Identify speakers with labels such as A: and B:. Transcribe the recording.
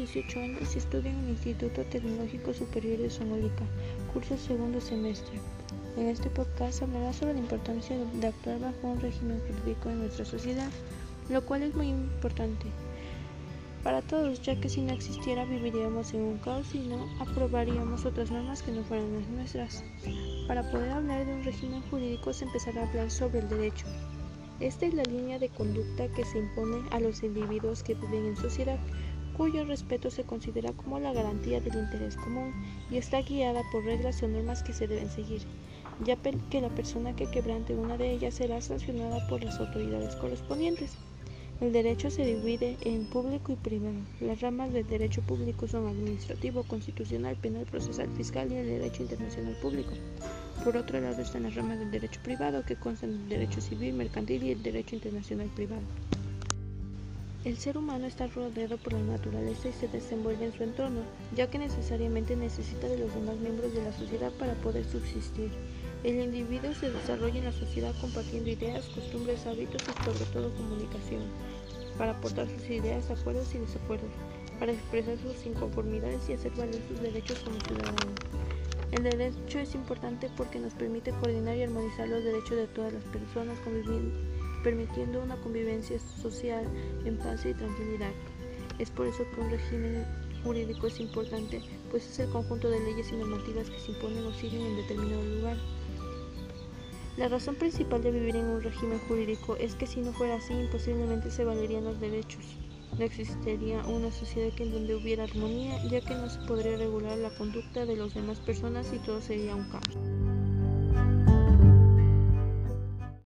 A: 18 años y estudia en el Instituto Tecnológico Superior de Sonolica, curso segundo semestre. En este podcast hablará sobre la importancia de actuar bajo un régimen jurídico en nuestra sociedad, lo cual es muy importante para todos, ya que si no existiera viviríamos en un caos y no aprobaríamos otras normas que no fueran las nuestras. Para poder hablar de un régimen jurídico se empezará a hablar sobre el derecho. Esta es la línea de conducta que se impone a los individuos que viven en sociedad, cuyo respeto se considera como la garantía del interés común y está guiada por reglas o normas que se deben seguir, ya que la persona que quebrante una de ellas será sancionada por las autoridades correspondientes. El derecho se divide en público y privado. Las ramas del derecho público son administrativo, constitucional, penal, procesal, fiscal y el derecho internacional público. Por otro lado están las ramas del derecho privado que constan del derecho civil, mercantil y el derecho internacional privado. El ser humano está rodeado por la naturaleza y se desenvuelve en su entorno, ya que necesariamente necesita de los demás miembros de la sociedad para poder subsistir. El individuo se desarrolla en la sociedad compartiendo ideas, costumbres, hábitos y sobre todo comunicación, para aportar sus ideas, acuerdos y desacuerdos, para expresar sus inconformidades y hacer valer sus derechos como ciudadano. El derecho es importante porque nos permite coordinar y armonizar los derechos de todas las personas, permitiendo una convivencia social en paz y tranquilidad. Es por eso que un régimen jurídico es importante, pues es el conjunto de leyes y normativas que se imponen o siguen en determinado lugar. La razón principal de vivir en un régimen jurídico es que si no fuera así, imposiblemente se valerían los derechos. No existiría una sociedad en donde hubiera armonía, ya que no se podría regular la conducta de las demás personas y todo sería un caos.